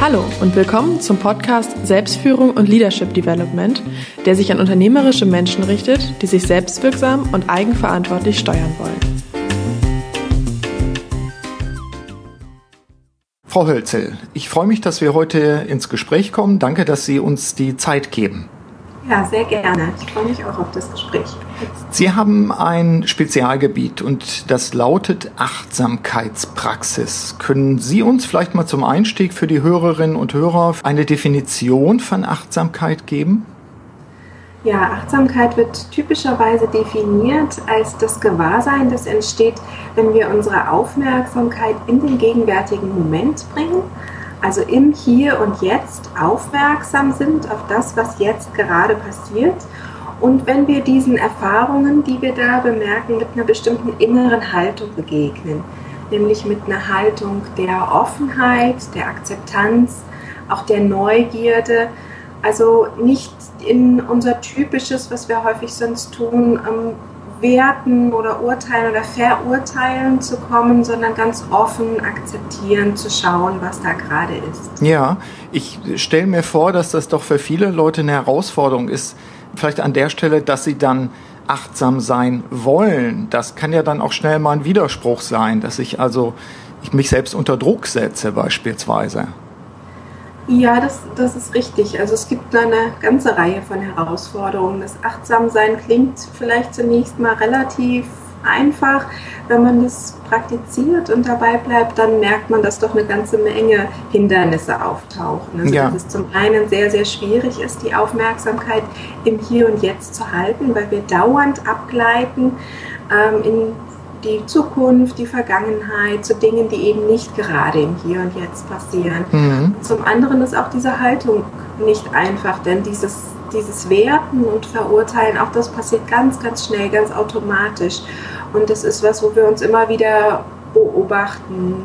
Hallo und willkommen zum Podcast Selbstführung und Leadership Development, der sich an unternehmerische Menschen richtet, die sich selbstwirksam und eigenverantwortlich steuern wollen. Frau Hölzel, ich freue mich, dass wir heute ins Gespräch kommen. Danke, dass Sie uns die Zeit geben. Ja, sehr gerne. Ich freue mich auch auf das Gespräch. Sie haben ein Spezialgebiet und das lautet Achtsamkeitspraxis. Können Sie uns vielleicht mal zum Einstieg für die Hörerinnen und Hörer eine Definition von Achtsamkeit geben? Ja, Achtsamkeit wird typischerweise definiert als das Gewahrsein, das entsteht, wenn wir unsere Aufmerksamkeit in den gegenwärtigen Moment bringen also im Hier und Jetzt aufmerksam sind auf das, was jetzt gerade passiert. Und wenn wir diesen Erfahrungen, die wir da bemerken, mit einer bestimmten inneren Haltung begegnen, nämlich mit einer Haltung der Offenheit, der Akzeptanz, auch der Neugierde, also nicht in unser typisches, was wir häufig sonst tun, ähm, Werten oder Urteilen oder Verurteilen zu kommen, sondern ganz offen akzeptieren, zu schauen, was da gerade ist. Ja, ich stelle mir vor, dass das doch für viele Leute eine Herausforderung ist, vielleicht an der Stelle, dass sie dann achtsam sein wollen. Das kann ja dann auch schnell mal ein Widerspruch sein, dass ich also ich mich selbst unter Druck setze beispielsweise. Ja, das, das ist richtig. Also es gibt eine ganze Reihe von Herausforderungen. Das Achtsamsein klingt vielleicht zunächst mal relativ einfach. Wenn man das praktiziert und dabei bleibt, dann merkt man, dass doch eine ganze Menge Hindernisse auftauchen. Also ja. dass es zum einen sehr, sehr schwierig ist, die Aufmerksamkeit im Hier und Jetzt zu halten, weil wir dauernd abgleiten ähm, in die Zukunft, die Vergangenheit, zu Dingen, die eben nicht gerade im Hier und Jetzt passieren. Mhm. Zum anderen ist auch diese Haltung nicht einfach, denn dieses, dieses Werten und Verurteilen, auch das passiert ganz, ganz schnell, ganz automatisch. Und das ist was, wo wir uns immer wieder beobachten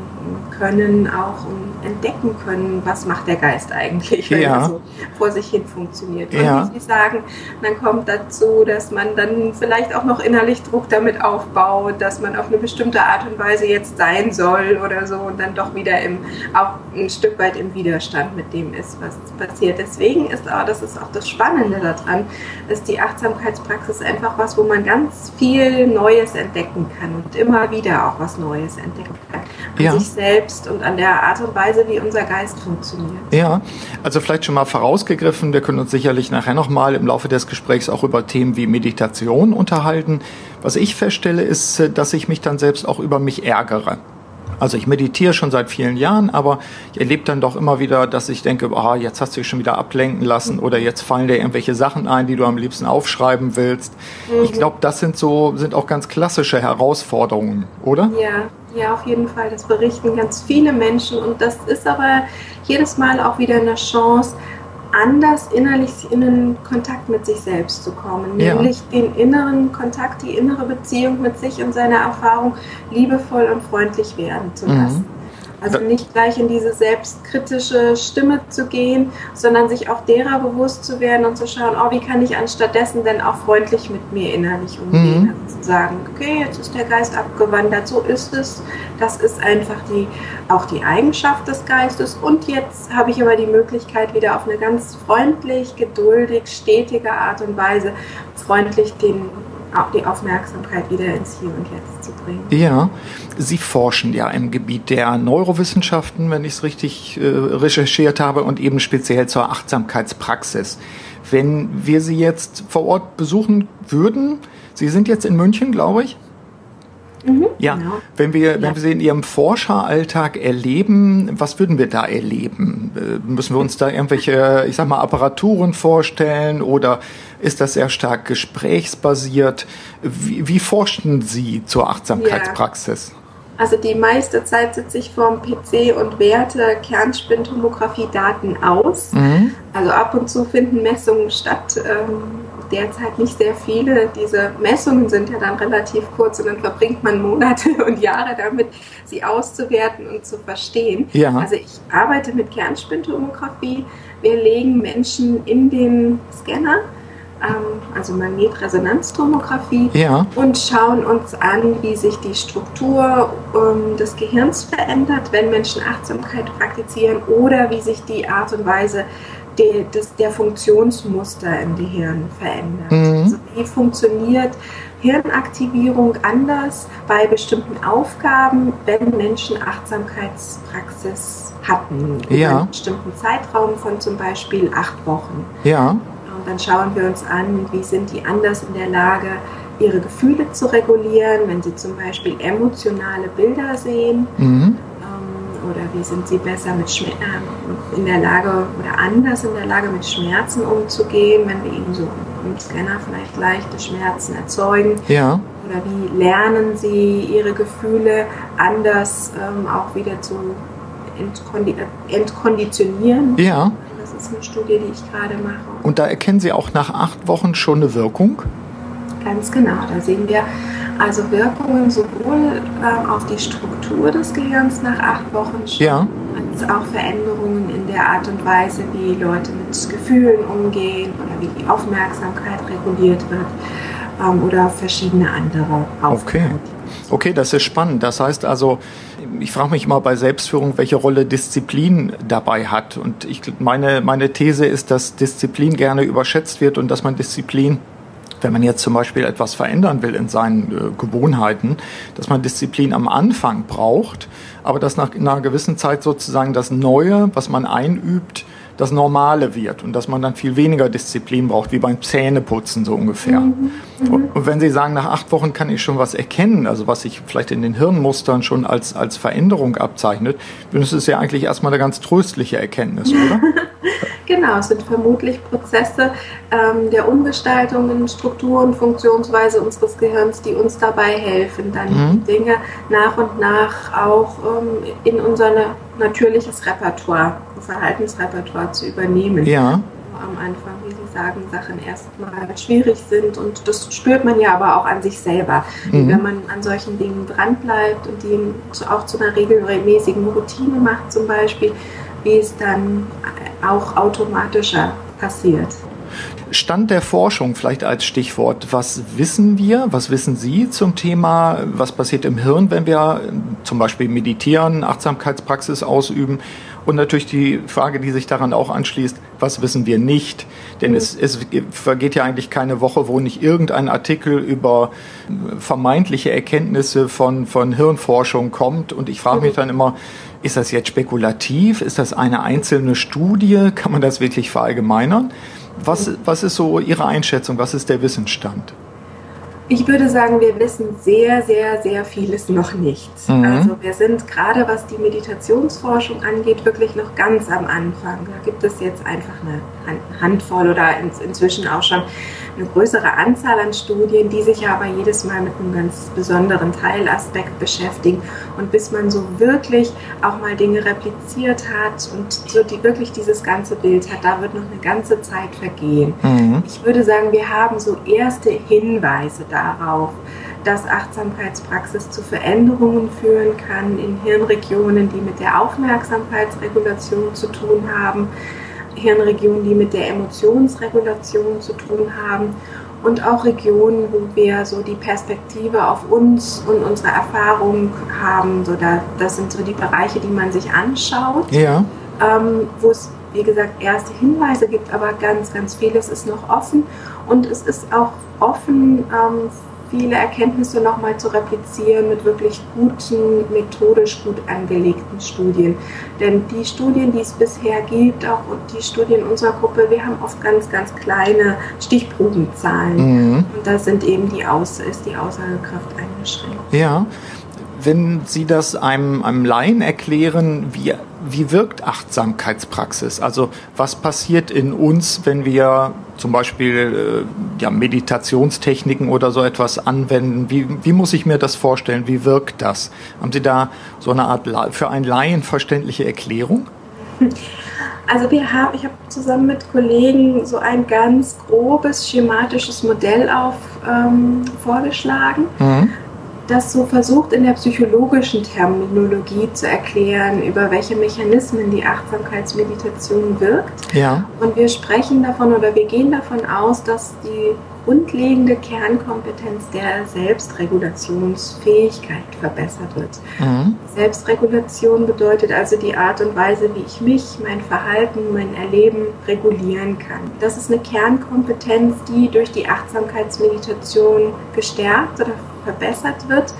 können, auch und entdecken können, was macht der Geist eigentlich, wenn ja. er so vor sich hin funktioniert. Und ja. wie Sie sagen, dann kommt dazu, dass man dann vielleicht auch noch innerlich Druck damit aufbaut, dass man auf eine bestimmte Art und Weise jetzt sein soll oder so und dann doch wieder im, auch ein Stück weit im Widerstand mit dem ist, was passiert. Deswegen ist aber, das ist auch das Spannende daran, ist die Achtsamkeitspraxis einfach was, wo man ganz viel Neues entdecken kann und immer wieder auch was Neues entdecken kann. An ja. sich selbst und an der Art und Weise, Weise, wie unser Geist funktioniert. Ja, also vielleicht schon mal vorausgegriffen, wir können uns sicherlich nachher nochmal im Laufe des Gesprächs auch über Themen wie Meditation unterhalten. Was ich feststelle, ist, dass ich mich dann selbst auch über mich ärgere. Also ich meditiere schon seit vielen Jahren, aber ich erlebe dann doch immer wieder, dass ich denke, ah, jetzt hast du dich schon wieder ablenken lassen oder jetzt fallen dir irgendwelche Sachen ein, die du am liebsten aufschreiben willst. Mhm. Ich glaube, das sind so, sind auch ganz klassische Herausforderungen, oder? Ja, ja, auf jeden Fall. Das berichten ganz viele Menschen und das ist aber jedes Mal auch wieder eine Chance, anders innerlich in den Kontakt mit sich selbst zu kommen, ja. nämlich den inneren Kontakt, die innere Beziehung mit sich und seiner Erfahrung liebevoll und freundlich werden zu lassen. Mhm. Also nicht gleich in diese selbstkritische Stimme zu gehen, sondern sich auch derer bewusst zu werden und zu schauen, oh, wie kann ich anstattdessen denn auch freundlich mit mir innerlich umgehen? Mhm. Also zu sagen, okay, jetzt ist der Geist abgewandert, so ist es. Das ist einfach die, auch die Eigenschaft des Geistes. Und jetzt habe ich aber die Möglichkeit, wieder auf eine ganz freundlich, geduldig, stetige Art und Weise freundlich den die Aufmerksamkeit wieder ins Hier und Jetzt zu bringen. Ja, Sie forschen ja im Gebiet der Neurowissenschaften, wenn ich es richtig äh, recherchiert habe, und eben speziell zur Achtsamkeitspraxis. Wenn wir Sie jetzt vor Ort besuchen würden, Sie sind jetzt in München, glaube ich. Mhm, ja, genau. wenn wir, ja. wenn wir sie in Ihrem Forscheralltag erleben, was würden wir da erleben? Äh, müssen wir uns da irgendwelche, ich sag mal, Apparaturen vorstellen oder ist das sehr stark gesprächsbasiert? Wie, wie forschen Sie zur Achtsamkeitspraxis? Ja. Also die meiste Zeit sitze ich vorm PC und werte Kernspintomographie-Daten aus. Mhm. Also ab und zu finden Messungen statt. Ähm, derzeit nicht sehr viele. Diese Messungen sind ja dann relativ kurz und dann verbringt man Monate und Jahre damit, sie auszuwerten und zu verstehen. Ja. Also ich arbeite mit Kernspintomographie. Wir legen Menschen in den Scanner ähm, also Magnetresonanztomographie, Ja. und schauen uns an, wie sich die Struktur ähm, des Gehirns verändert, wenn Menschen Achtsamkeit praktizieren oder wie sich die Art und Weise de, des, der Funktionsmuster im Gehirn verändert. Mhm. Also wie funktioniert Hirnaktivierung anders bei bestimmten Aufgaben, wenn Menschen Achtsamkeitspraxis hatten, über Ja. einen bestimmten Zeitraum von zum Beispiel acht Wochen. Ja. Und dann schauen wir uns an, wie sind die anders in der Lage, ihre Gefühle zu regulieren, wenn sie zum Beispiel emotionale Bilder sehen. Mhm. Oder wie sind sie besser mit Schmer ähm, in der Lage oder anders in der Lage, mit Schmerzen umzugehen, wenn wir ihnen so im Scanner vielleicht leichte Schmerzen erzeugen. Ja. Oder wie lernen sie ihre Gefühle anders ähm, auch wieder zu entkondi entkonditionieren. Ja. Das ist eine Studie, die ich gerade mache. Und da erkennen Sie auch nach acht Wochen schon eine Wirkung? Ganz genau, da sehen wir also Wirkungen sowohl ähm, auf die Struktur des Gehirns nach acht Wochen Ja. als auch Veränderungen in der Art und Weise, wie Leute mit Gefühlen umgehen oder wie die Aufmerksamkeit reguliert wird ähm, oder verschiedene andere Okay. Aufgaben. Okay, das ist spannend. Das heißt also, ich frage mich mal bei Selbstführung, welche Rolle Disziplin dabei hat. Und ich, meine, meine These ist, dass Disziplin gerne überschätzt wird und dass man Disziplin, wenn man jetzt zum Beispiel etwas verändern will in seinen äh, Gewohnheiten, dass man Disziplin am Anfang braucht, aber dass nach einer gewissen Zeit sozusagen das Neue, was man einübt, das Normale wird und dass man dann viel weniger Disziplin braucht, wie beim Zähneputzen so ungefähr. Und, und wenn Sie sagen, nach acht Wochen kann ich schon was erkennen, also was sich vielleicht in den Hirnmustern schon als, als Veränderung abzeichnet, dann ist es ja eigentlich erstmal eine ganz tröstliche Erkenntnis, oder? Genau, es sind vermutlich Prozesse ähm, der Umgestaltung in Struktur und Funktionsweise unseres Gehirns, die uns dabei helfen, dann Mhm. die Dinge nach und nach auch ähm, in unser natürliches Repertoire, Verhaltensrepertoire zu übernehmen. Ja, Am Anfang, wie Sie sagen, Sachen erstmal schwierig sind und das spürt man ja aber auch an sich selber. Mhm. Wenn man an solchen Dingen dranbleibt und die auch zu einer regelmäßigen Routine macht zum Beispiel, es dann auch automatischer passiert. Stand der Forschung vielleicht als Stichwort. Was wissen wir, was wissen Sie zum Thema, was passiert im Hirn, wenn wir zum Beispiel meditieren, Achtsamkeitspraxis ausüben? Und natürlich die Frage, die sich daran auch anschließt, was wissen wir nicht? Denn es, es vergeht ja eigentlich keine Woche, wo nicht irgendein Artikel über vermeintliche Erkenntnisse von, von Hirnforschung kommt. Und ich frage mich dann immer, ist das jetzt spekulativ? Ist das eine einzelne Studie? Kann man das wirklich verallgemeinern? Was, was ist so Ihre Einschätzung? Was ist der Wissensstand? Ich würde sagen, wir wissen sehr, sehr, sehr vieles noch nicht. Mhm. Also wir sind gerade, was die Meditationsforschung angeht, wirklich noch ganz am Anfang. Da gibt es jetzt einfach eine Handvoll oder in, inzwischen auch schon eine größere Anzahl an Studien, die sich aber jedes Mal mit einem ganz besonderen Teilaspekt beschäftigen. Und bis man so wirklich auch mal Dinge repliziert hat und so die, wirklich dieses ganze Bild hat, da wird noch eine ganze Zeit vergehen. Mhm. Ich würde sagen, wir haben so erste Hinweise darauf, dass Achtsamkeitspraxis zu Veränderungen führen kann in Hirnregionen, die mit der Aufmerksamkeitsregulation zu tun haben, Hirnregionen, die mit der Emotionsregulation zu tun haben und auch Regionen, wo wir so die Perspektive auf uns und unsere Erfahrung haben. So da, das sind so die Bereiche, die man sich anschaut Ja, ähm, wo es, wie gesagt, erste Hinweise gibt, aber ganz, ganz vieles ist noch offen und es ist auch offen, ähm, viele Erkenntnisse nochmal zu replizieren mit wirklich guten, methodisch gut angelegten Studien. Denn die Studien, die es bisher gibt, auch die Studien unserer Gruppe, wir haben oft ganz, ganz kleine Stichprobenzahlen. mhm. Und da sind eben die Aus ist die Aussagekraft eingeschränkt. ja. Wenn Sie das einem, einem Laien erklären, wie, wie wirkt Achtsamkeitspraxis? Also was passiert in uns, wenn wir zum Beispiel äh, ja, Meditationstechniken oder so etwas anwenden? Wie, wie muss ich mir das vorstellen? Wie wirkt das? Haben Sie da so eine Art für einen Laien verständliche Erklärung? Also wir haben, ich habe zusammen mit Kollegen so ein ganz grobes schematisches Modell auf ähm, vorgeschlagen. Mhm. Das so versucht in der psychologischen Terminologie zu erklären, über welche Mechanismen die Achtsamkeitsmeditation wirkt. Ja. Und wir sprechen davon oder wir gehen davon aus, dass die grundlegende Kernkompetenz der Selbstregulationsfähigkeit verbessert wird. Mhm. Selbstregulation bedeutet also die Art und Weise, wie ich mich, mein Verhalten, mein Erleben regulieren kann. Das ist eine Kernkompetenz, die durch die Achtsamkeitsmeditation gestärkt oder verbessert wird.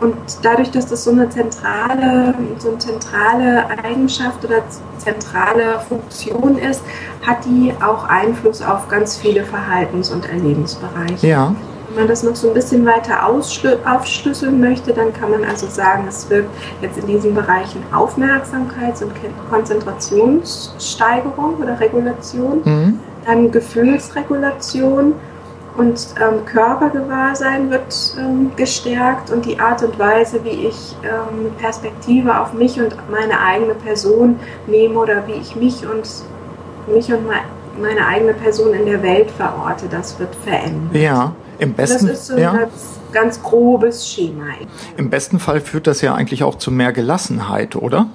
Und dadurch, dass das so eine zentrale, so eine zentrale Eigenschaft oder zentrale Funktion ist, hat die auch Einfluss auf ganz viele Verhaltens- und Erlebensbereiche. Ja. Wenn man das noch so ein bisschen weiter aufschlüsseln möchte, dann kann man also sagen, es wirkt jetzt in diesen Bereichen Aufmerksamkeits- und Konzentrationssteigerung oder Regulation, mhm. dann Gefühlsregulation, und ähm, Körpergewahrsein wird ähm, gestärkt und die Art und Weise, wie ich ähm, Perspektive auf mich und meine eigene Person nehme oder wie ich mich und mich und meine eigene Person in der Welt verorte, das wird verändert. Ja, im besten Das ist so ein ja. ganz, ganz grobes Schema. Im besten Fall führt das ja eigentlich auch zu mehr Gelassenheit, oder?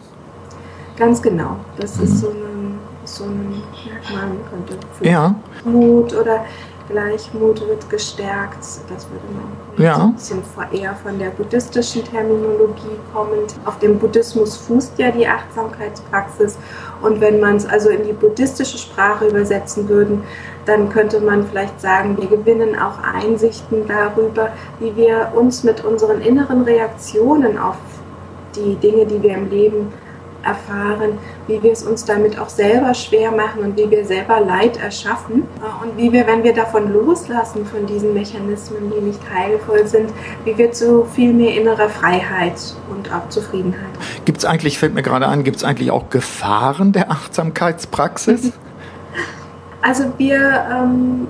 Ganz genau. Das mhm. ist so ein, so ein Merkmal, könnte ja. Mut oder Gleichmut wird gestärkt. Das würde man ja. ein bisschen eher von der buddhistischen Terminologie kommend. Auf dem Buddhismus fußt ja die Achtsamkeitspraxis. Und wenn man es also in die buddhistische Sprache übersetzen würden, dann könnte man vielleicht sagen, wir gewinnen auch Einsichten darüber, wie wir uns mit unseren inneren Reaktionen auf die Dinge, die wir im Leben erfahren, wie wir es uns damit auch selber schwer machen und wie wir selber Leid erschaffen und wie wir, wenn wir davon loslassen, von diesen Mechanismen, die nicht heilvoll sind, wie wir zu viel mehr innerer Freiheit und auch Zufriedenheit. Gibt es eigentlich, fällt mir gerade an, gibt es eigentlich auch Gefahren der Achtsamkeitspraxis? Also wir ähm,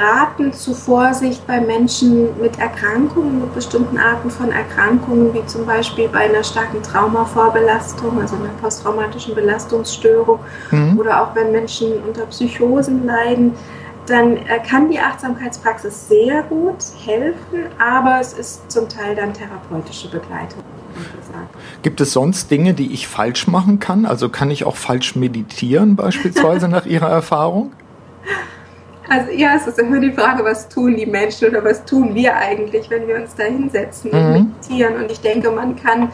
raten zu Vorsicht bei Menschen mit Erkrankungen, mit bestimmten Arten von Erkrankungen, wie zum Beispiel bei einer starken Traumavorbelastung, also einer posttraumatischen Belastungsstörung mhm. oder auch wenn Menschen unter Psychosen leiden, dann äh, kann die Achtsamkeitspraxis sehr gut helfen, aber es ist zum Teil dann therapeutische Begleitung. Gibt es sonst Dinge, die ich falsch machen kann? Also kann ich auch falsch meditieren beispielsweise nach Ihrer Erfahrung? Also ja, es ist immer die Frage, was tun die Menschen oder was tun wir eigentlich, wenn wir uns da hinsetzen und mhm. meditieren. Und ich denke, man kann,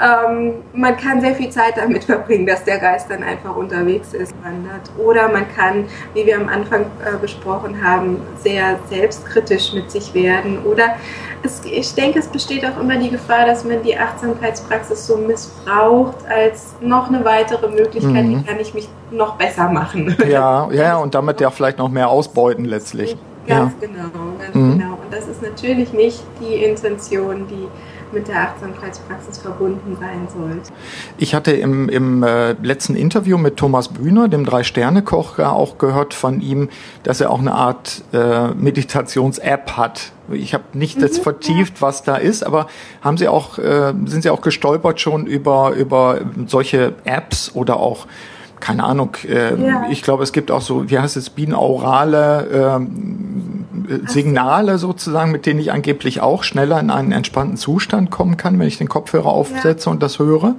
ähm, man kann sehr viel Zeit damit verbringen, dass der Geist dann einfach unterwegs ist, wandert. Oder man kann, wie wir am Anfang äh, besprochen haben, sehr selbstkritisch mit sich werden. Oder es, ich denke, es besteht auch immer die Gefahr, dass man die Achtsamkeitspraxis so missbraucht als noch eine weitere Möglichkeit, mhm. wie kann ich mich noch besser machen. Ja, ja, und damit ja vielleicht noch mehr ausbeuten letztlich. Ganz ja. genau, ganz mhm. genau. Und das ist natürlich nicht die Intention, die mit der Achtsamkeitspraxis verbunden sein sollte. Ich hatte im, im äh, letzten Interview mit Thomas Bühner, dem Drei-Sterne-Koch, auch gehört von ihm, dass er auch eine Art äh, Meditations-App hat. Ich habe nicht mhm, das vertieft, was da ist, aber haben Sie auch, äh, sind Sie auch gestolpert schon über, über solche Apps oder auch keine Ahnung, äh, ja. ich glaube, es gibt auch so, wie heißt es, binaurale äh, Signale sozusagen, mit denen ich angeblich auch schneller in einen entspannten Zustand kommen kann, wenn ich den Kopfhörer aufsetze ja. und das höre.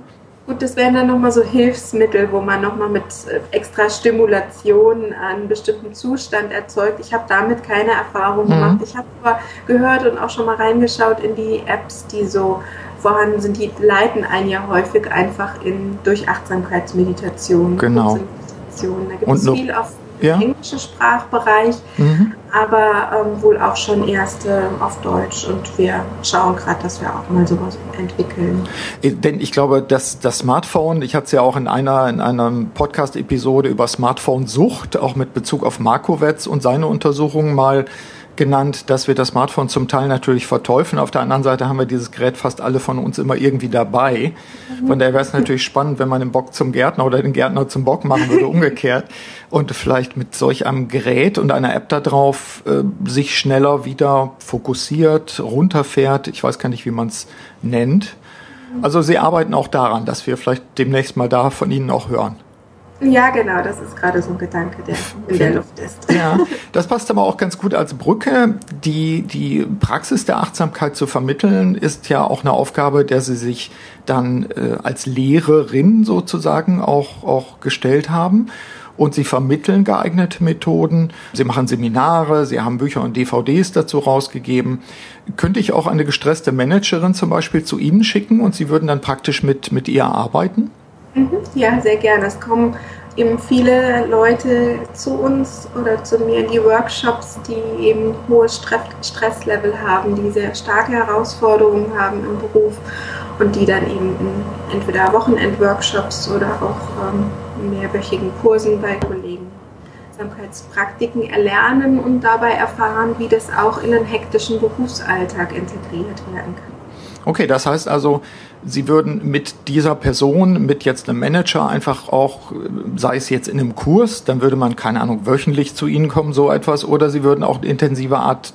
Gut, das wären dann nochmal so Hilfsmittel, wo man nochmal mit äh, extra Stimulation einen bestimmten Zustand erzeugt. Ich habe damit keine Erfahrung mhm. gemacht. Ich habe aber gehört und auch schon mal reingeschaut in die Apps, die so vorhanden sind, die leiten einen ja häufig einfach in durch Achtsamkeitsmeditation. Genau. Da gibt es viel auf ja. englischen Sprachbereich, mhm. aber ähm, wohl auch schon erste auf Deutsch. Und wir schauen gerade, dass wir auch mal sowas entwickeln. Äh, denn ich glaube, dass das Smartphone, ich hatte es ja auch in einer, in einer Podcast-Episode über Smartphone-Sucht, auch mit Bezug auf Markowitz und seine Untersuchungen mal genannt, dass wir das Smartphone zum Teil natürlich verteufeln. Auf der anderen Seite haben wir dieses Gerät fast alle von uns immer irgendwie dabei. Von daher wäre es natürlich spannend, wenn man den Bock zum Gärtner oder den Gärtner zum Bock machen würde, umgekehrt. Und vielleicht mit solch einem Gerät und einer App da drauf äh, sich schneller wieder fokussiert, runterfährt. Ich weiß gar nicht, wie man es nennt. Also Sie arbeiten auch daran, dass wir vielleicht demnächst mal da von Ihnen auch hören. Ja, genau, das ist gerade so ein Gedanke, der in der Luft ist. Ja, das passt aber auch ganz gut als Brücke. Die, die Praxis der Achtsamkeit zu vermitteln, ist ja auch eine Aufgabe, der Sie sich dann äh, als Lehrerin sozusagen auch, auch gestellt haben. Und Sie vermitteln geeignete Methoden. Sie machen Seminare, Sie haben Bücher und DVDs dazu rausgegeben. Könnte ich auch eine gestresste Managerin zum Beispiel zu Ihnen schicken und Sie würden dann praktisch mit, mit ihr arbeiten? Mhm. Ja, sehr gerne. Es kommen eben viele Leute zu uns oder zu mir in die Workshops, die eben hohes Stresslevel haben, die sehr starke Herausforderungen haben im Beruf und die dann eben in entweder Wochenend-Workshops oder auch ähm, mehrwöchigen Kursen bei Kollegen Achtsamkeitspraktiken erlernen und dabei erfahren, wie das auch in den hektischen Berufsalltag integriert werden kann. Okay, das heißt also, Sie würden mit dieser Person, mit jetzt einem Manager einfach auch, sei es jetzt in einem Kurs, dann würde man, keine Ahnung, wöchentlich zu Ihnen kommen, so etwas, oder Sie würden auch intensive Art,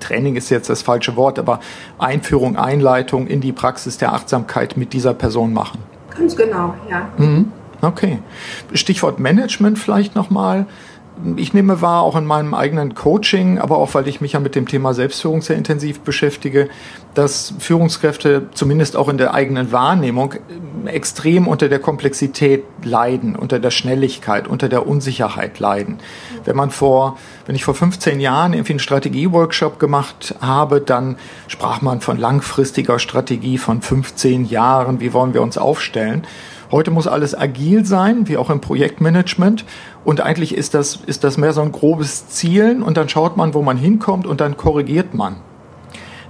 Training ist jetzt das falsche Wort, aber Einführung, Einleitung in die Praxis der Achtsamkeit mit dieser Person machen. Ganz genau, ja. Mhm. Okay. Stichwort Management vielleicht nochmal ich nehme wahr, auch in meinem eigenen Coaching, aber auch weil ich mich ja mit dem Thema Selbstführung sehr intensiv beschäftige, dass Führungskräfte zumindest auch in der eigenen Wahrnehmung extrem unter der Komplexität leiden, unter der Schnelligkeit, unter der Unsicherheit leiden. Wenn man vor, wenn ich vor 15 Jahren irgendwie einen Strategieworkshop gemacht habe, dann sprach man von langfristiger Strategie von 15 Jahren, wie wollen wir uns aufstellen. Heute muss alles agil sein, wie auch im Projektmanagement. Und eigentlich ist das, ist das mehr so ein grobes Zielen und dann schaut man, wo man hinkommt und dann korrigiert man.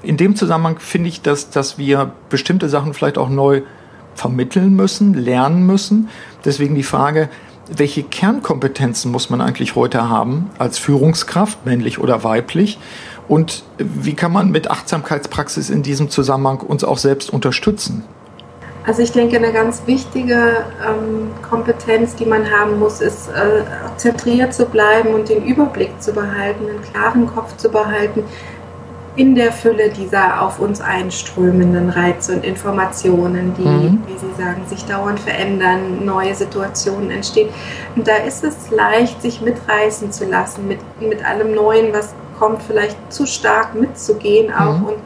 In dem Zusammenhang finde ich, dass, dass wir bestimmte Sachen vielleicht auch neu vermitteln müssen, lernen müssen. Deswegen die Frage, welche Kernkompetenzen muss man eigentlich heute haben als Führungskraft, männlich oder weiblich? Und wie kann man mit Achtsamkeitspraxis in diesem Zusammenhang uns auch selbst unterstützen? Also ich denke, eine ganz wichtige ähm, Kompetenz, die man haben muss, ist äh, zentriert zu bleiben und den Überblick zu behalten, einen klaren Kopf zu behalten in der Fülle dieser auf uns einströmenden Reize und Informationen, die, mhm. wie Sie sagen, sich dauernd verändern, neue Situationen entstehen. Und da ist es leicht, sich mitreißen zu lassen, mit, mit allem Neuen, was kommt, vielleicht zu stark mitzugehen auch mhm. und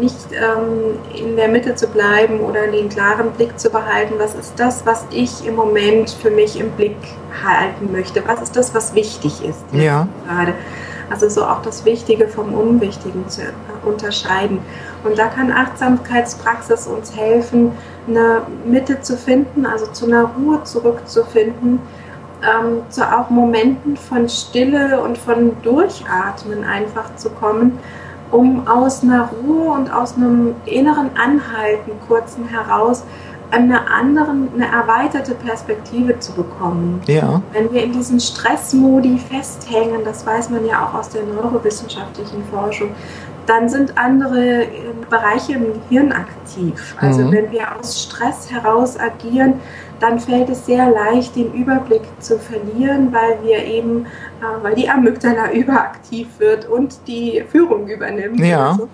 nicht ähm, in der Mitte zu bleiben oder den klaren Blick zu behalten, was ist das, was ich im Moment für mich im Blick halten möchte, was ist das, was wichtig ist ja. gerade. Also so auch das Wichtige vom Unwichtigen zu unterscheiden. Und da kann Achtsamkeitspraxis uns helfen, eine Mitte zu finden, also zu einer Ruhe zurückzufinden, ähm, zu auch Momenten von Stille und von Durchatmen einfach zu kommen um aus einer Ruhe und aus einem inneren Anhalten kurzen heraus eine anderen, eine erweiterte Perspektive zu bekommen. Ja. Wenn wir in diesen Stressmodi festhängen, das weiß man ja auch aus der neurowissenschaftlichen Forschung, dann sind andere äh, Bereiche im Gehirn aktiv. Also mhm. wenn wir aus Stress heraus agieren, dann fällt es sehr leicht, den Überblick zu verlieren, weil wir eben, äh, weil die Amygdala überaktiv wird und die Führung übernimmt. Ja. Also,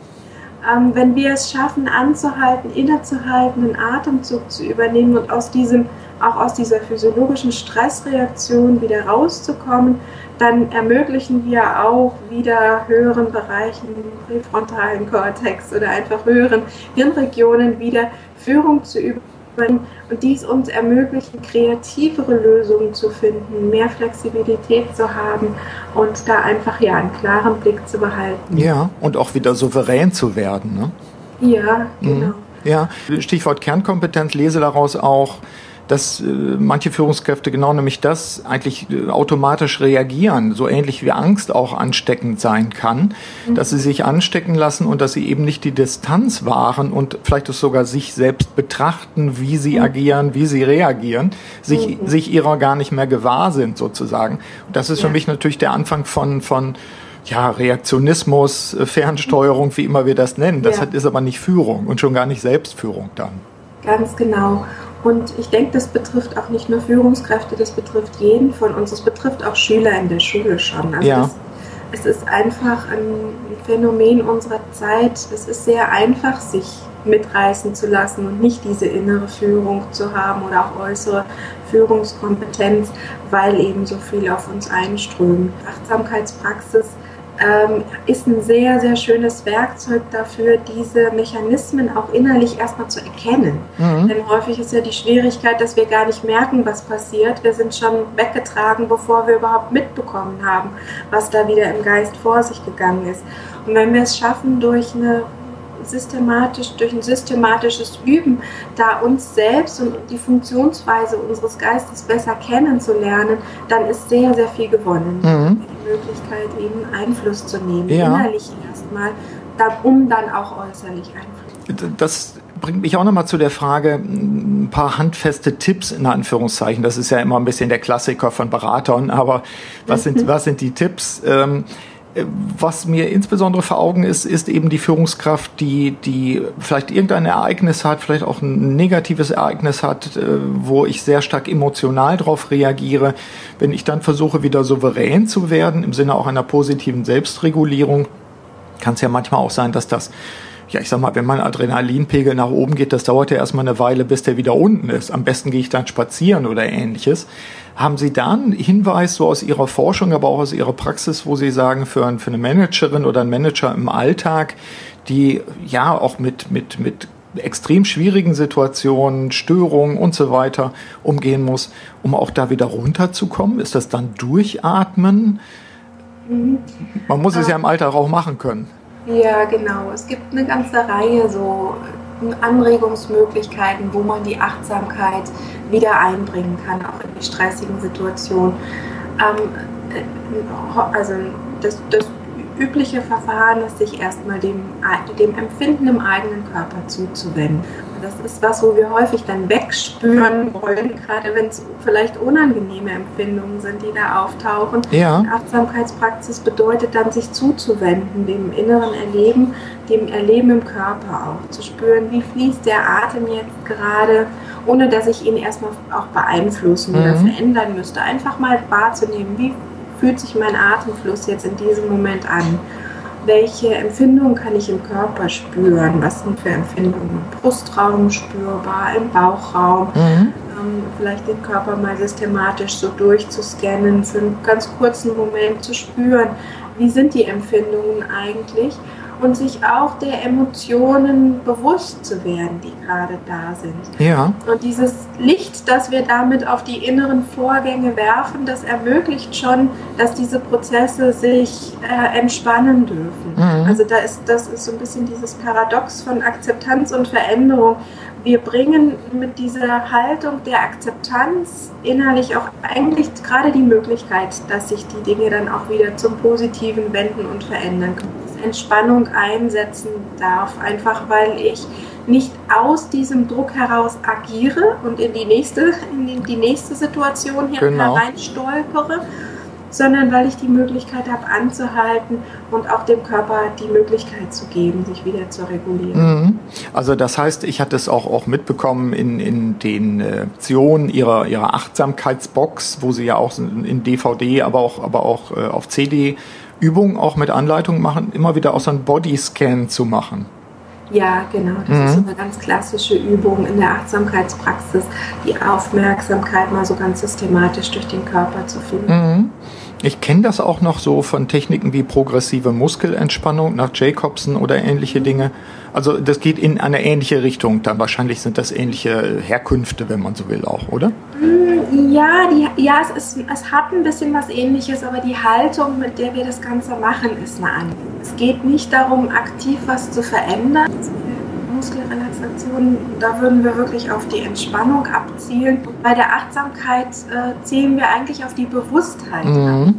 ähm, wenn wir es schaffen, anzuhalten, innezuhalten, einen Atemzug zu übernehmen und aus diesem, auch aus dieser physiologischen Stressreaktion wieder rauszukommen, dann ermöglichen wir auch wieder höheren Bereichen, präfrontalen Kortex oder einfach höheren Hirnregionen wieder Führung zu übernehmen und dies uns ermöglichen, kreativere Lösungen zu finden, mehr Flexibilität zu haben und da einfach ja einen klaren Blick zu behalten. Ja, und auch wieder souverän zu werden. Ne? Ja, mhm. genau. Mhm. Ja, Stichwort Kernkompetenz, lese daraus auch, dass äh, manche Führungskräfte genau nämlich das eigentlich äh, automatisch reagieren, so ähnlich wie Angst auch ansteckend sein kann, mhm. dass sie sich anstecken lassen und dass sie eben nicht die Distanz wahren und vielleicht auch sogar sich selbst betrachten, wie sie mhm. agieren, wie sie reagieren, sich, mhm. sich ihrer gar nicht mehr gewahr sind sozusagen. Und das ist ja. für mich natürlich der Anfang von, von ja, Reaktionismus, äh, Fernsteuerung, wie immer wir das nennen. Das ja. ist aber nicht Führung und schon gar nicht Selbstführung dann. Ganz genau. Und ich denke, das betrifft auch nicht nur Führungskräfte, das betrifft jeden von uns. Es betrifft auch Schüler in der Schule schon. Also ja. es, es ist einfach ein Phänomen unserer Zeit. Es ist sehr einfach, sich mitreißen zu lassen und nicht diese innere Führung zu haben oder auch äußere Führungskompetenz, weil eben so viel auf uns einströmt. Achtsamkeitspraxis ähm, ist ein sehr, sehr schönes Werkzeug dafür, diese Mechanismen auch innerlich erstmal zu erkennen. Mhm. Denn häufig ist ja die Schwierigkeit, dass wir gar nicht merken, was passiert. Wir sind schon weggetragen, bevor wir überhaupt mitbekommen haben, was da wieder im Geist vor sich gegangen ist. Und wenn wir es schaffen, durch eine systematisch, durch ein systematisches Üben, da uns selbst und die Funktionsweise unseres Geistes besser kennenzulernen, dann ist sehr, sehr viel gewonnen. Mhm. Die Möglichkeit, eben Einfluss zu nehmen, ja. innerlich erstmal, um dann auch äußerlich Einfluss. Das bringt mich auch nochmal zu der Frage, ein paar handfeste Tipps in Anführungszeichen. Das ist ja immer ein bisschen der Klassiker von Beratern, aber was sind, was sind die Tipps? Ähm, was mir insbesondere vor Augen ist, ist eben die Führungskraft, die, die vielleicht irgendein Ereignis hat, vielleicht auch ein negatives Ereignis hat, äh, wo ich sehr stark emotional darauf reagiere. Wenn ich dann versuche, wieder souverän zu werden, im Sinne auch einer positiven Selbstregulierung, kann es ja manchmal auch sein, dass das ja, ich sag mal, wenn mein Adrenalinpegel nach oben geht, das dauert ja erstmal eine Weile, bis der wieder unten ist. Am besten gehe ich dann spazieren oder ähnliches. Haben Sie da einen Hinweis so aus Ihrer Forschung, aber auch aus Ihrer Praxis, wo Sie sagen, für, ein, für eine Managerin oder einen Manager im Alltag, die ja auch mit, mit, mit extrem schwierigen Situationen, Störungen und so weiter umgehen muss, um auch da wieder runterzukommen? Ist das dann Durchatmen? Mhm. Man muss es ja im Alltag auch machen können. Ja, genau. Es gibt eine ganze Reihe so Anregungsmöglichkeiten, wo man die Achtsamkeit wieder einbringen kann, auch in die stressigen Situationen. Ähm, äh, also das, das übliche Verfahren ist, sich erstmal dem, dem Empfinden im eigenen Körper zuzuwenden. Das ist was, wo wir häufig dann wegspüren wollen, gerade wenn es vielleicht unangenehme Empfindungen sind, die da auftauchen. Ja. Achtsamkeitspraxis bedeutet dann, sich zuzuwenden, dem inneren Erleben, dem Erleben im Körper auch, zu spüren, wie fließt der Atem jetzt gerade, ohne dass ich ihn erstmal auch beeinflussen mhm. oder verändern müsste. Einfach mal wahrzunehmen, wie fühlt sich mein Atemfluss jetzt in diesem Moment an welche Empfindungen kann ich im Körper spüren? Was sind für Empfindungen im Brustraum spürbar, im Bauchraum? Mhm. Ähm, vielleicht den Körper mal systematisch so durchzuscannen, für einen ganz kurzen Moment zu spüren, wie sind die Empfindungen eigentlich? Und sich auch der Emotionen bewusst zu werden, die gerade da sind. Ja. Und dieses Licht, das wir damit auf die inneren Vorgänge werfen, das ermöglicht schon, dass diese Prozesse sich äh, entspannen dürfen. Mhm. Also da ist, das ist so ein bisschen dieses Paradox von Akzeptanz und Veränderung. Wir bringen mit dieser Haltung der Akzeptanz innerlich auch eigentlich gerade die Möglichkeit, dass sich die Dinge dann auch wieder zum Positiven wenden und verändern können. Entspannung einsetzen darf, einfach weil ich nicht aus diesem Druck heraus agiere und in die nächste, in die nächste Situation hier genau. herein stolpere, sondern weil ich die Möglichkeit habe anzuhalten und auch dem Körper die Möglichkeit zu geben, sich wieder zu regulieren. Mhm. Also das heißt, ich hatte es auch, auch mitbekommen in, in den äh, Optionen ihrer, ihrer Achtsamkeitsbox, wo sie ja auch in DVD, aber auch, aber auch äh, auf CD Übungen auch mit Anleitung machen, immer wieder auch so einen Bodyscan zu machen. Ja, genau. Das mhm. ist so eine ganz klassische Übung in der Achtsamkeitspraxis, die Aufmerksamkeit mal so ganz systematisch durch den Körper zu finden. Mhm. Ich kenne das auch noch so von Techniken wie progressive Muskelentspannung nach Jacobson oder ähnliche Dinge. Also das geht in eine ähnliche Richtung. Dann wahrscheinlich sind das ähnliche Herkünfte, wenn man so will, auch, oder? Mm, ja, die, ja es, ist, es hat ein bisschen was Ähnliches, aber die Haltung, mit der wir das Ganze machen, ist eine andere. Es geht nicht darum, aktiv was zu verändern. Muskelrelaxation, da würden wir wirklich auf die Entspannung abzielen. Bei der Achtsamkeit äh, zielen wir eigentlich auf die Bewusstheit mhm. ab.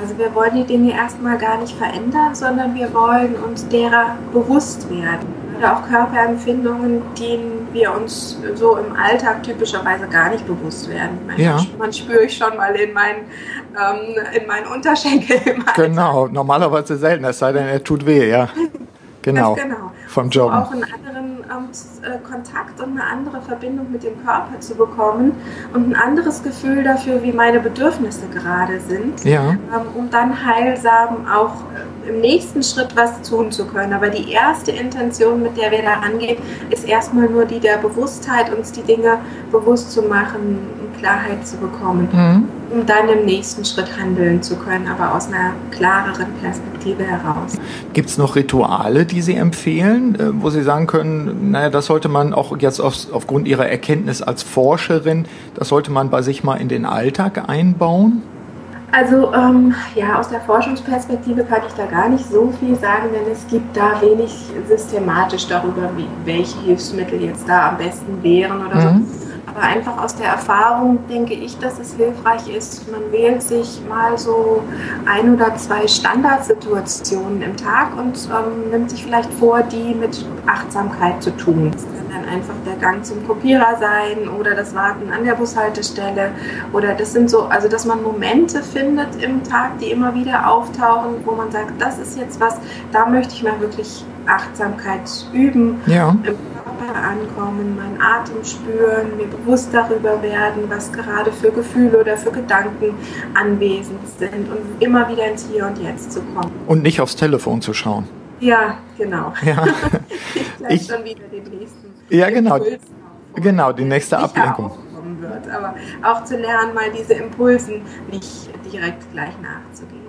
Also wir wollen die Dinge erstmal gar nicht verändern, sondern wir wollen uns derer bewusst werden. Oder auch Körperempfindungen, denen wir uns so im Alltag typischerweise gar nicht bewusst werden. Meine, ja. Man spüre ich schon mal in meinen, ähm, in meinen Unterschenkel. Genau, normalerweise selten, es sei denn, er tut weh, ja. Genau. genau. Vom Joggen. auch einen anderen Kontakt und eine andere Verbindung mit dem Körper zu bekommen und ein anderes Gefühl dafür, wie meine Bedürfnisse gerade sind, ja. ähm, um dann heilsam auch äh, im nächsten Schritt was tun zu können. Aber die erste Intention, mit der wir da rangehen, ist erstmal nur die der Bewusstheit, uns die Dinge bewusst zu machen, Klarheit zu bekommen, mhm. um dann im nächsten Schritt handeln zu können, aber aus einer klareren Perspektive heraus. Gibt es noch Rituale, die Sie empfehlen, äh, wo Sie sagen können, naja, das sollte man auch jetzt auf, aufgrund Ihrer Erkenntnis als Forscherin, das sollte man bei sich mal in den Alltag einbauen? Also ähm, ja, aus der Forschungsperspektive kann ich da gar nicht so viel sagen, denn es gibt da wenig systematisch darüber, wie, welche Hilfsmittel jetzt da am besten wären oder mhm. so. Aber einfach aus der Erfahrung denke ich, dass es hilfreich ist, man wählt sich mal so ein oder zwei Standardsituationen im Tag und ähm, nimmt sich vielleicht vor, die mit Achtsamkeit zu tun. Das kann dann einfach der Gang zum Kopierer sein oder das Warten an der Bushaltestelle oder das sind so, also dass man Momente findet im Tag, die immer wieder auftauchen, wo man sagt, das ist jetzt was, da möchte ich mal wirklich Achtsamkeit üben. Ja. Im Körper ankommen, meinen Atem spüren, mir bewusst darüber werden, was gerade für Gefühle oder für Gedanken anwesend sind und immer wieder ins Hier und Jetzt zu kommen. Und nicht aufs Telefon zu schauen. Ja, genau. Ja. ich schon wieder den nächsten. Ja, genau. Genau, die nächste Ablenkung. Wird, aber auch zu lernen, mal diese Impulsen nicht direkt gleich nachzugehen.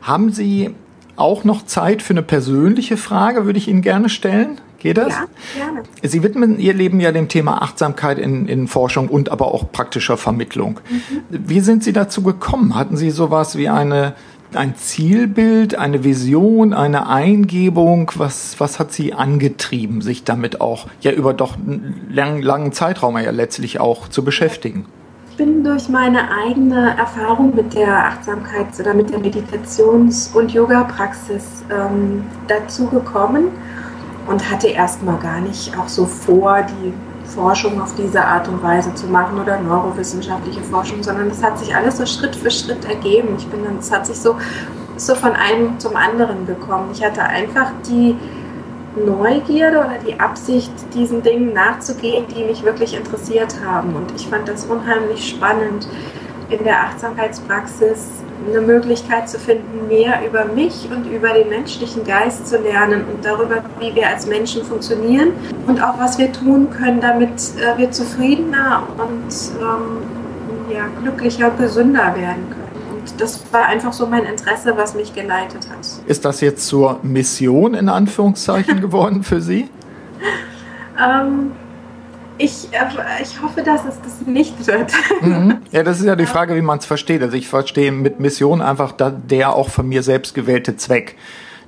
Haben Sie auch noch Zeit für eine persönliche Frage, würde ich Ihnen gerne stellen? Geht das? Ja, gerne. Sie widmen Ihr Leben ja dem Thema Achtsamkeit in, in Forschung und aber auch praktischer Vermittlung. Mhm. Wie sind Sie dazu gekommen? Hatten Sie sowas wie eine, ein Zielbild, eine Vision, eine Eingebung? Was, was hat Sie angetrieben, sich damit auch ja über doch einen langen, langen Zeitraum ja letztlich auch zu beschäftigen? Ich bin durch meine eigene Erfahrung mit der Achtsamkeits- oder mit der Meditations- und Yoga-Praxis ähm, dazu gekommen und hatte erstmal gar nicht auch so vor, die Forschung auf diese Art und Weise zu machen oder neurowissenschaftliche Forschung, sondern das hat sich alles so Schritt für Schritt ergeben. Ich bin dann, es hat sich so, so von einem zum anderen gekommen. Ich hatte einfach die Neugierde oder die Absicht, diesen Dingen nachzugehen, die mich wirklich interessiert haben. Und ich fand das unheimlich spannend, in der Achtsamkeitspraxis eine Möglichkeit zu finden, mehr über mich und über den menschlichen Geist zu lernen und darüber, wie wir als Menschen funktionieren und auch was wir tun können, damit äh, wir zufriedener und ähm, ja, glücklicher und gesünder werden können das war einfach so mein Interesse, was mich geleitet hat. Ist das jetzt zur Mission in Anführungszeichen geworden für Sie? ähm, ich, ich hoffe, dass es das nicht wird. Mhm. Ja, das ist ja die Frage, wie man es versteht. Also ich verstehe mit Mission einfach der auch von mir selbst gewählte Zweck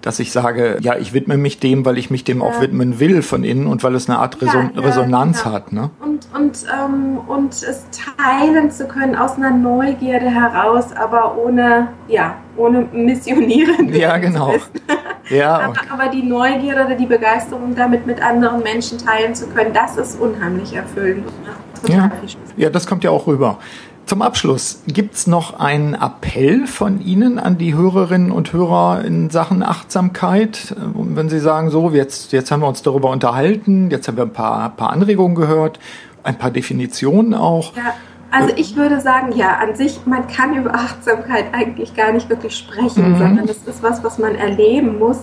dass ich sage, ja, ich widme mich dem, weil ich mich dem ja. auch widmen will von innen und weil es eine Art Reson ja, ja, Resonanz hat. Ne? Und, und, ähm, und es teilen zu können aus einer Neugierde heraus, aber ohne, ja, ohne Missionieren. Ja, genau. Ja, okay. aber, aber die Neugierde oder die Begeisterung damit mit anderen Menschen teilen zu können, das ist unheimlich erfüllend. Ja. ja, das kommt ja auch rüber. Zum Abschluss, gibt's noch einen Appell von Ihnen an die Hörerinnen und Hörer in Sachen Achtsamkeit? Wenn Sie sagen, so, jetzt, jetzt haben wir uns darüber unterhalten, jetzt haben wir ein paar, paar Anregungen gehört, ein paar Definitionen auch. Ja, also ich würde sagen, ja, an sich, man kann über Achtsamkeit eigentlich gar nicht wirklich sprechen, mhm. sondern das ist was, was man erleben muss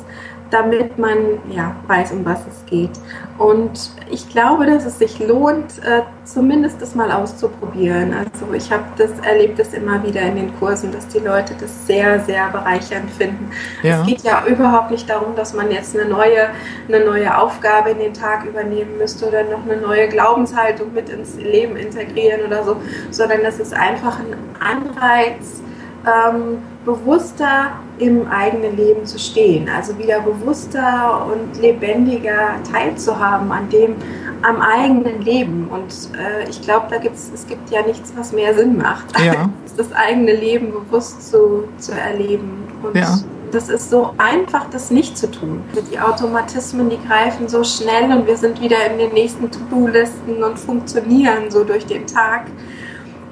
damit man ja, weiß, um was es geht. Und ich glaube, dass es sich lohnt, äh, zumindest das mal auszuprobieren. Also ich habe das erlebt das immer wieder in den Kursen, dass die Leute das sehr, sehr bereichernd finden. Ja. Es geht ja überhaupt nicht darum, dass man jetzt eine neue, eine neue Aufgabe in den Tag übernehmen müsste oder noch eine neue Glaubenshaltung mit ins Leben integrieren oder so, sondern das ist einfach ein Anreiz, ähm, bewusster im eigenen Leben zu stehen, also wieder bewusster und lebendiger teilzuhaben an dem, am eigenen Leben. Und äh, ich glaube, da gibt's, es gibt ja nichts, was mehr Sinn macht, ja. als das eigene Leben bewusst zu, zu erleben. Und ja. das ist so einfach, das nicht zu tun. Die Automatismen, die greifen so schnell und wir sind wieder in den nächsten To-Do-Listen und funktionieren so durch den Tag.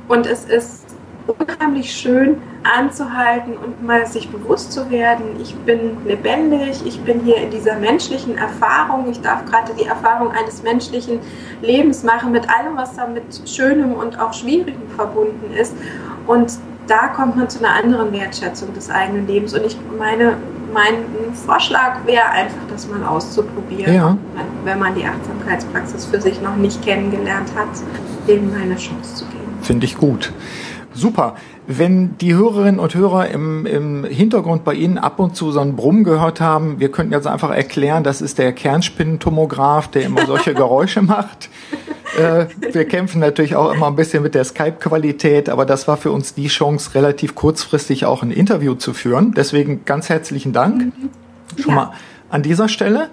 Und es ist unheimlich schön anzuhalten und mal sich bewusst zu werden, ich bin lebendig, ich bin hier in dieser menschlichen Erfahrung, ich darf gerade die Erfahrung eines menschlichen Lebens machen mit allem, was da mit Schönem und auch Schwierigem verbunden ist. Und da kommt man zu einer anderen Wertschätzung des eigenen Lebens. Und ich meine, mein Vorschlag wäre einfach, das mal auszuprobieren, ja. wenn man die Achtsamkeitspraxis für sich noch nicht kennengelernt hat, dem mal eine Chance zu geben. finde ich gut. Super. Wenn die Hörerinnen und Hörer im, im Hintergrund bei Ihnen ab und zu so einen Brumm gehört haben, wir könnten jetzt einfach erklären, das ist der Kernspinnentomograph, der immer solche Geräusche macht. Äh, wir kämpfen natürlich auch immer ein bisschen mit der Skype-Qualität, aber das war für uns die Chance, relativ kurzfristig auch ein Interview zu führen. Deswegen ganz herzlichen Dank mhm. schon ja. mal an dieser Stelle.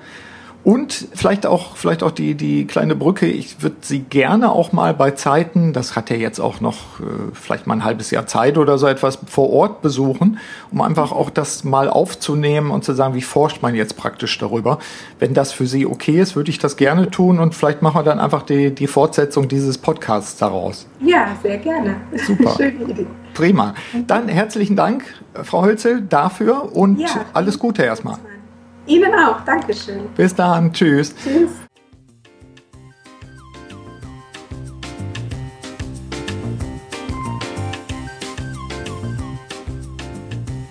Und vielleicht auch, vielleicht auch die, die kleine Brücke. Ich würde sie gerne auch mal bei Zeiten, das hat ja jetzt auch noch äh, vielleicht mal ein halbes Jahr Zeit oder so etwas vor Ort besuchen, um einfach auch das mal aufzunehmen und zu sagen, wie forscht man jetzt praktisch darüber. Wenn das für Sie okay ist, würde ich das gerne tun und vielleicht machen wir dann einfach die, die Fortsetzung dieses Podcasts daraus. Ja, sehr gerne. Super. Schöne Idee. Prima. Dann herzlichen Dank, Frau Hölzel, dafür und ja, alles Gute erstmal. Ihnen auch. Dankeschön. Bis dann. Tschüss. Tschüss.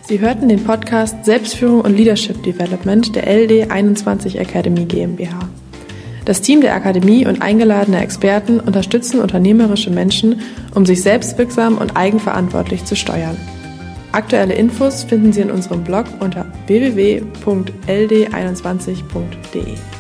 Sie hörten den Podcast Selbstführung und Leadership Development der LD 21 Academy GmbH. Das Team der Akademie und eingeladene Experten unterstützen unternehmerische Menschen, um sich selbstwirksam und eigenverantwortlich zu steuern. Aktuelle Infos finden Sie in unserem Blog unter www.ld21.de.